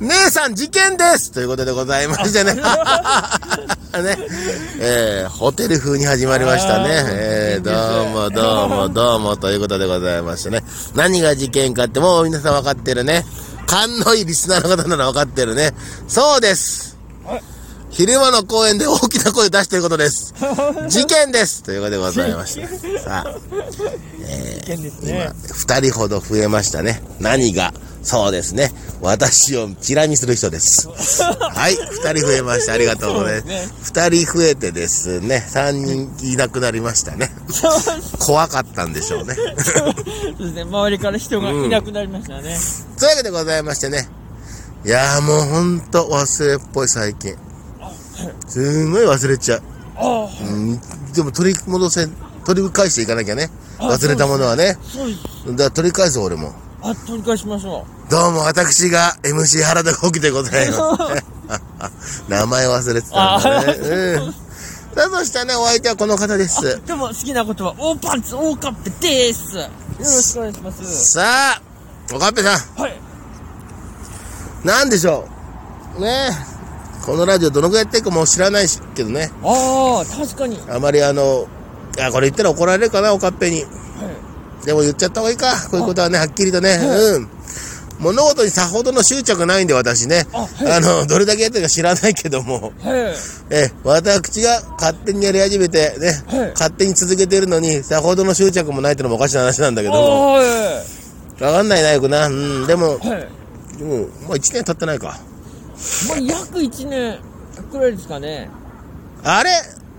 姉さん事件ですということでございましてね。ね。えー、ホテル風に始まりましたね。えー、どうもどうも どうもということでございましてね。何が事件かってもう皆さん分かってるね。勘のいいリスナーの方なら分かってるね。そうです。昼間の公園で大きな声出してることです。事件ですということでございまして。さあ、事件です今ね。、二人ほど増えましたね。何がそうですね。私をチラ見する人です。はい、二人増えました。ありがとうございますす。二、人増えてですね、三人いなくなりましたね。怖かったんでしょうね。そうですね。周りから人がいなくなりましたね。というわけでございましてね。いやーもうほんと忘れっぽい最近。すんごい忘れちゃう。あうん、でも取り戻せ、取り返していかなきゃね。あ忘れたものはね。あ、そうです。だから取り返す俺も。あ、取り返しましょどうも、私が MC 原田幸喜でございます。名前忘れてたんだね。うん。さあ、そしてね、お相手はこの方です。う。でも好きな言葉、大パンツ、大カップです。よろしくお願いします。さあ、おかっぺさん、はい。なんでしょう。ねえ。このラジオどのくらいやってるかもう知らないし、けどね。ああ、確かに。あまりあの、いや、これ言ったら怒られるかな、おかっぺに。はい。でも言っちゃった方がいいか。こういうことはね、はっきりとね。うん。物事にさほどの執着ないんで、私ね。ああの、どれだけやってるか知らないけども。はい。え、私が勝手にやり始めて、ね、はい勝手に続けてるのに、さほどの執着もないってのもおかしな話なんだけども。はわかんないな、よくな。うん、でも。でも、まあ1年経ってないか。まあ、約1年くらいですかね。あれ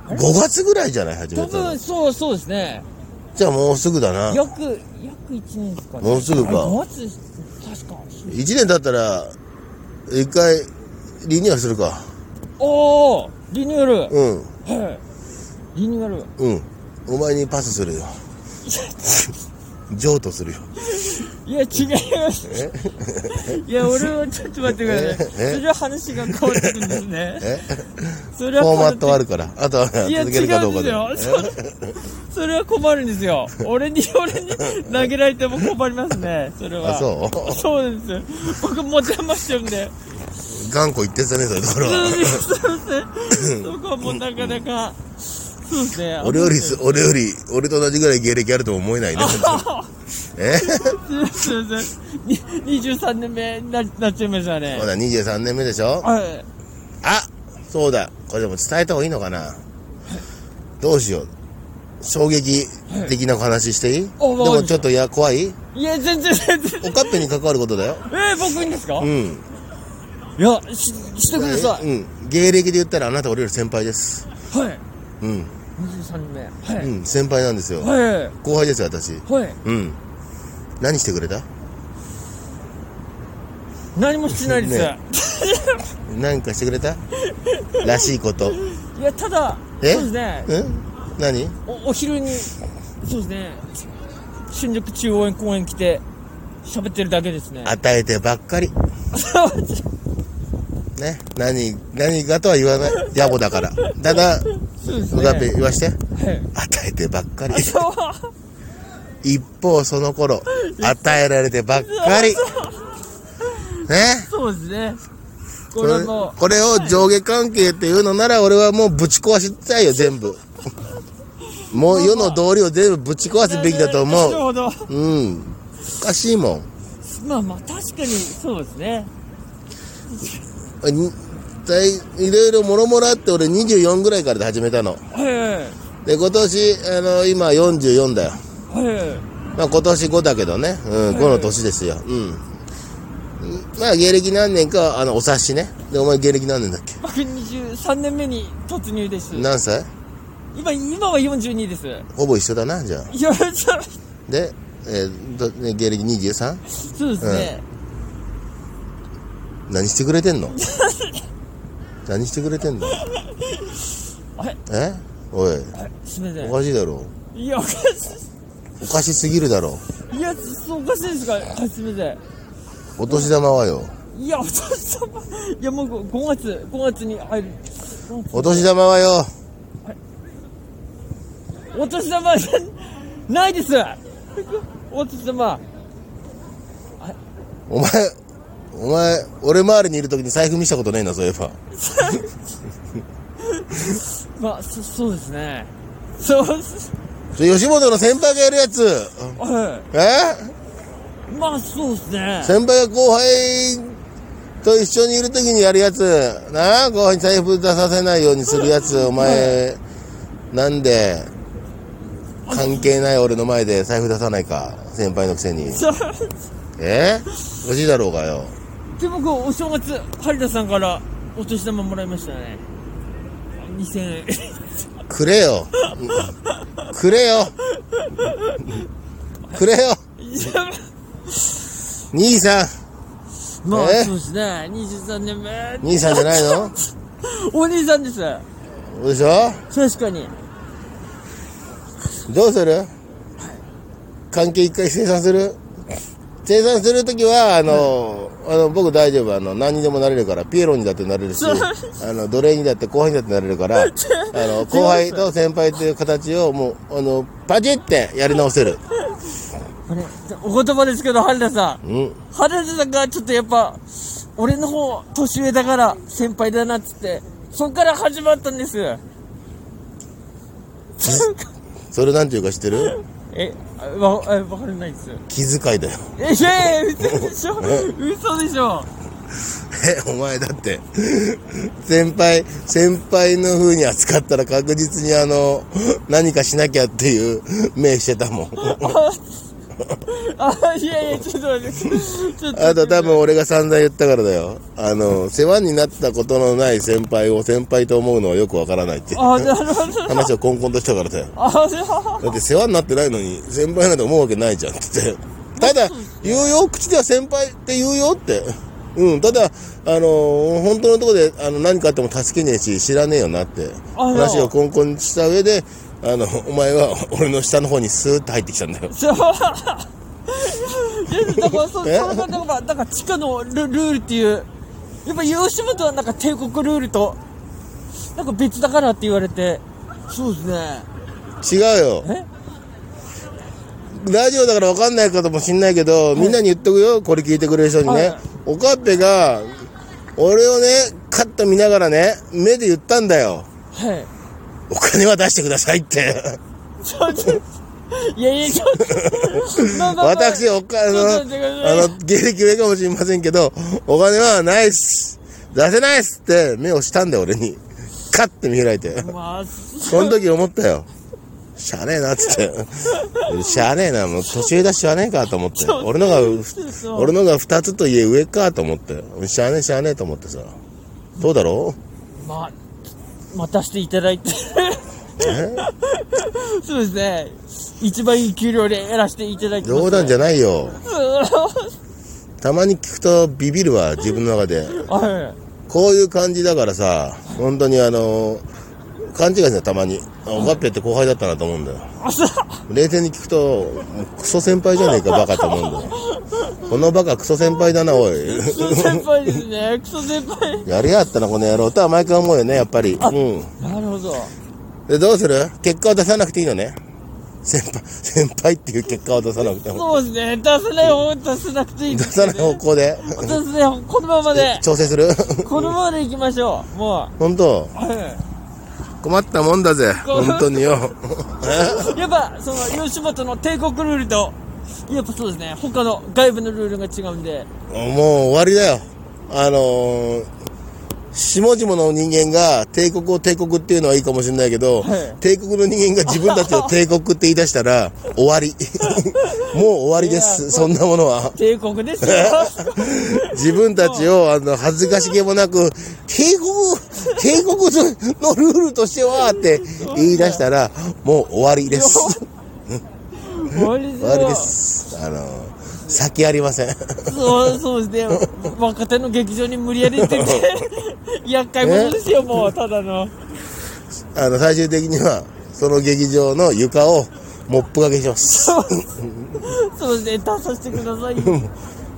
?5 月ぐらいじゃない？始め多たの分、。そう、そうですね。じゃあもうすぐだな。約、約1年ですかね。もうすぐかあ5月、確か。1年経ったら、一回、リニューアルするか。おーリニューアル。うん、はい。リニューアル。うん。お前にパスするよ。譲渡するよ。いや、違います。いや、俺はちょっと待ってください。え？え？それは話が変わってくるんですね。え？それはフォーマットはある。るから。あとはいや。違うんですよ。そ それは困るんですよ。俺に、俺に投げられても困りますね。それは。あ、そう？そうです。僕もう邪魔しちゃうんで。頑固一徹だね、そういうところは。そうです。そうです。そこはもうなかなか、そうですね。俺よりす、俺より、俺と同じぐらい芸歴あると思えないね。え？すいません。に23年目にななっちゃいましたねま。だ23年目でしょ？はい。あそうだ。これでも伝えた方がいいのかな？どうしよう。衝撃的な話していい、おでもちょっといや、怖い？いや、全然全然。おかっぺに関わることだよ。えー、僕いいんですか、いうん。や、し、してください。うん。芸歴で言ったらあなた俺より先輩です。はい。うん。23年目。はい。うん。先輩なんですよ。はい。後輩ですよ、私。はい。うん。何してくれた？何もしてないです。ね 何かしてくれた？らしいこと。いや、ただ、え？そうですね。うん何？お、お昼に、そうですね。新宿中央園公園来て、喋ってるだけですね。与えてばっかり。ね？何、何がとは言わない。野暮だから。ただ、そうですね。言わして。はい。与えてばっかり。一方その頃、与えられてばっかり。ね？そうですね。これもこれを上下関係っていうのなら俺はもうぶち壊したいよ、全部。もう世の道理を全部ぶち壊すべきだと思う。なるほど。うん。おかしいもん。まあまあ、確かにそうですね。にだいいろいろもろもろあって俺24ぐらいからで始めたの。はい。で、今年、あの、今44だよ。はい。まあ今年5だけどね。うん、5の年ですよ。うん。まあ芸歴何年か、あの、お察しね。で、お前芸歴何年だっけ？僕23年目に突入です。何歳？今、今は42です。ほぼ一緒だな、じゃあ。いや、で、えーどね芸歴 23? そうですね。何してくれてんの？何してくれてんの？はい。え？おい、はい。すみません。おかしいだろ。いや、おかしおかしすぎるだろ。い。いや、そうおかしいですか？はい、すみません。お年玉はよ。いや、お年玉。いや、もう5月、5月に入る。お年玉はよ。お年玉、ないです。お年玉。お前、お前、俺周りにいる時に財布見したことねえな、そういえば。まあ、そそうですね。そう。それ吉本の先輩がやるやつ。はえ？い。まあ、そうですね。先輩が後輩と一緒にいる時にやるやつ。なあ？後輩に財布出させないようにするやつ。お前、なんで、関係ない俺の前で財布出さないか。先輩のくせに。え？おじいだろうがよ。で、僕、お正月、春田さんからお年玉もらいましたね。2000円。くれよ。くれよ。くれよ。兄さん。まあ、え？そうですね。23年目。兄さんじゃないの？お兄さんです。でしょ確かに。どうする？関係一回生産する？生産するときは、あの、あの、僕大丈夫。あの、何にでもなれるから、ピエロにだってなれるし、あの、奴隷にだって後輩にだってなれるから、あの、後輩と先輩という形をもう、あの、パチってやり直せる。あれ、お言葉ですけど、春田さん。うん。春田さんがちょっとやっぱ、俺の方、年上だから先輩だなっつって、そっから始まったんです。それなんていうか知ってる？え、あわ、あわからないです。気遣いだよ。え、いやいや、嘘でしょ嘘でしょえ、お前だって、先輩、先輩の風に扱ったら確実にあの、何かしなきゃっていう目してたもん。あ、いやいや、ちょっと待って。ちょっと。あと多分俺が散々言ったからだよ。あの、世話になったことのない先輩を先輩と思うのはよくわからないってあ、なるほど。話をコンコンとしたからだよ。だって世話になってないのに先輩なんて思うわけないじゃんって言って。ただ、言うよ、口では先輩って言うよって。うん、ただ、あの本当のところであの何かあっても助けねえし、知らねえよなって話をコンコンした上で、あの、お前は俺の下の方にスーッと入ってきたんだよ。だから、そ、そえれが、だから、なんか地下のルルールっていう、やっぱ吉本はなんか帝国ルールと、なんか別だからって言われて、そうですね。違うよ。え？ラジオだから分かんないかもしんないけど、みんなに言っとくよ、これ聞いてくれる人にね。はいおかっぺが、俺をね、カッと見ながらね、目で言ったんだよ。はい。お金は出してくださいって。ちょっと、いやいや、ちょっと、私、お金の、あの、芸歴上かもしれませんけど、お金はないっす。出せないっすって目をしたんだよ、俺に。カッて見開いて。まあ、その時思ったよ。しゃあねえな、つって。しゃあねえな、もう年上だししゃあねえかと思って。俺のが、俺のが二つといえ上かと思って。しゃあねえしゃあねえと思ってさ。どうだろまあ、待たせていただいて。そうですね。一番いい給料でやらせていただいてます、冗談じゃないよ。ゃ たまに聞くとビビるわ、自分の中で。はこういう感じだからさ、本当にあの、勘違いするよ、たまに。あ、おかっぺって後輩だったなと思うんだよ。冷静に聞くと、クソ先輩じゃねえか、バカと思うんだよ。このバカクソ先輩だな、おい。クソ先輩ですね。クソ先輩。やりやがったな、この野郎とは毎回思うよね、やっぱり。うん。なるほど。で、どうする？結果を出さなくていいのね。先輩、先輩っていう結果を出さなくても。そうですね。出せない方、出せなくていいです、ね。出さない方向で。出せない方、このままで。調整する？このままで行きましょう。も本当？困ったもんだぜ。本当によ。い。やっぱ、その、吉本の帝国ルールと、やっぱそうですね。他の外部のルールが違うんで。もう終わりだよ。あのー、下々の人間が帝国を帝国っていうのはいいかもしれないけど、はい帝国の人間が自分たちを 帝国って言い出したら終わり。もう終わりです。そんなものは。帝国ですよ。自分たちをあの恥ずかしげもなく、帝国、帝国のルールとしてはって言い出したらもう終わりです。終わりです。あの、先ありません。そう、そうですね。若手の劇場に無理やり出て、厄介者ですよ、もう、ただの。あの、最終的には、その劇場の床をモップ掛けします。そうですね、出させてください。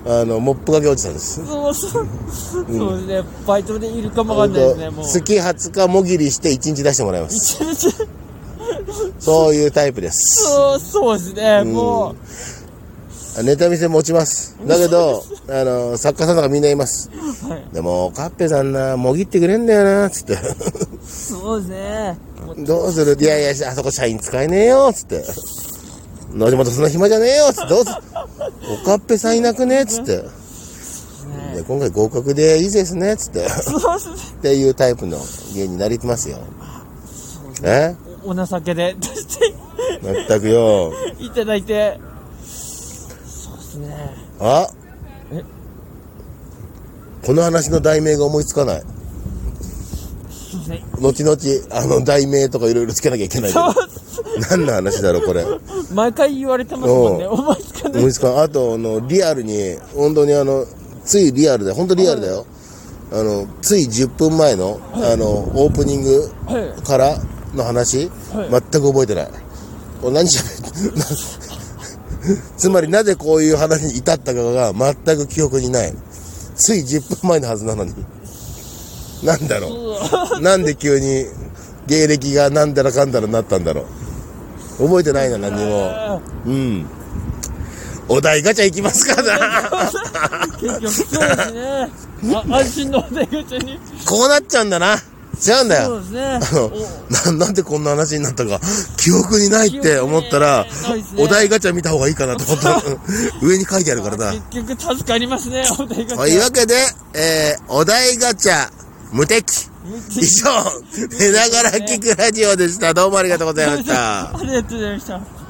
あの、モップ掛けおじさんです。そうそう。そうですね、バイトでいるかもわかんないですね、もう。月20日もぎりして1日出してもらいます。一日そういうタイプです。そう、そうですね、もう。ネタ見せ持ちます。だけど、あの、作家さんとかみんないます。はい。でも、カッペさんな、もぎってくれんだよな、つって。そうですね。どうする？いやいや、あそこ社員使えねえよ、つって。野島とそんな暇じゃねえよ、つって。どうすおかっぺさんいなくねつって。で今回合格でいいですね、つって。そうですね。っていうタイプの芸になりますよ。え？おお情けで出してまったくよ。いただいて。そうですね。あ？え？この話の題名が思いつかない。後々、あの、題名とかいろいろつけなきゃいけないけど。何の話だろう、これ。毎回言われてますもんね。お思いつかない。思いつかん。あと、あの、リアルに、本当にあの、ついリアルで、本当リアルだよ。あの、つい10分前の、あの、オープニングはい。の話、はい全く覚えてない。何しゃべ つまりなぜこういう話に至ったかが全く記憶にない。つい10分前のはずなのに。なんだろう？なんで急に芸歴がなんだらかんだらなったんだろう？覚えてないな、何も。うん。お題ガチャ行きますかな。結局そうですね。あ、安心のお題ガチャに。こうなっちゃうんだな。違うんだよ。そうですね。あのななんでこんな話になったか記憶にないって思ったらお題ガチャ見た方がいいかなと思った 上に書いてあるからな結局助かりますね、お題ガチャ。というわけで、えー、お題ガチャ無敵以上寝ながら聞くラジオでしたどうもありがとうございました ありがとうございました。